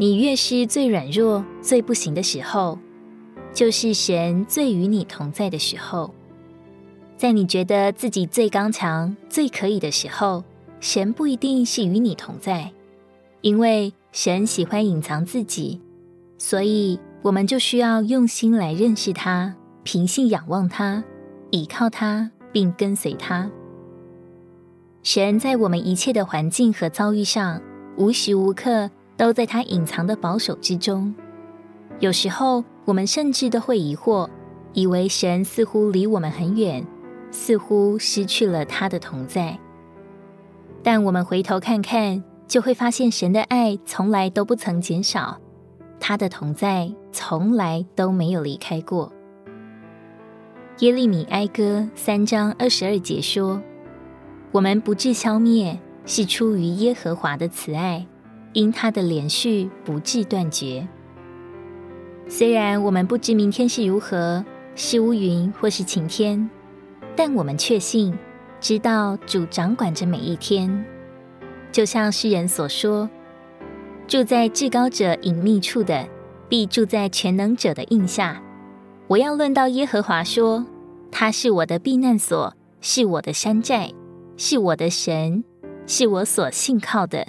你越是最软弱、最不行的时候，就是神最与你同在的时候。在你觉得自己最刚强、最可以的时候，神不一定是与你同在，因为神喜欢隐藏自己，所以我们就需要用心来认识他，平信仰望他，倚靠他，并跟随他。神在我们一切的环境和遭遇上，无时无刻都在他隐藏的保守之中。有时候，我们甚至都会疑惑，以为神似乎离我们很远，似乎失去了他的同在。但我们回头看看，就会发现神的爱从来都不曾减少，他的同在从来都没有离开过。耶利米哀歌三章二十二节说：“我们不致消灭，是出于耶和华的慈爱，因他的连续不致断绝。”虽然我们不知明天是如何，是乌云或是晴天，但我们确信，知道主掌管着每一天。就像诗人所说：“住在至高者隐秘处的，必住在全能者的荫下。”我要论到耶和华说，他是我的避难所，是我的山寨，是我的神，是我所信靠的。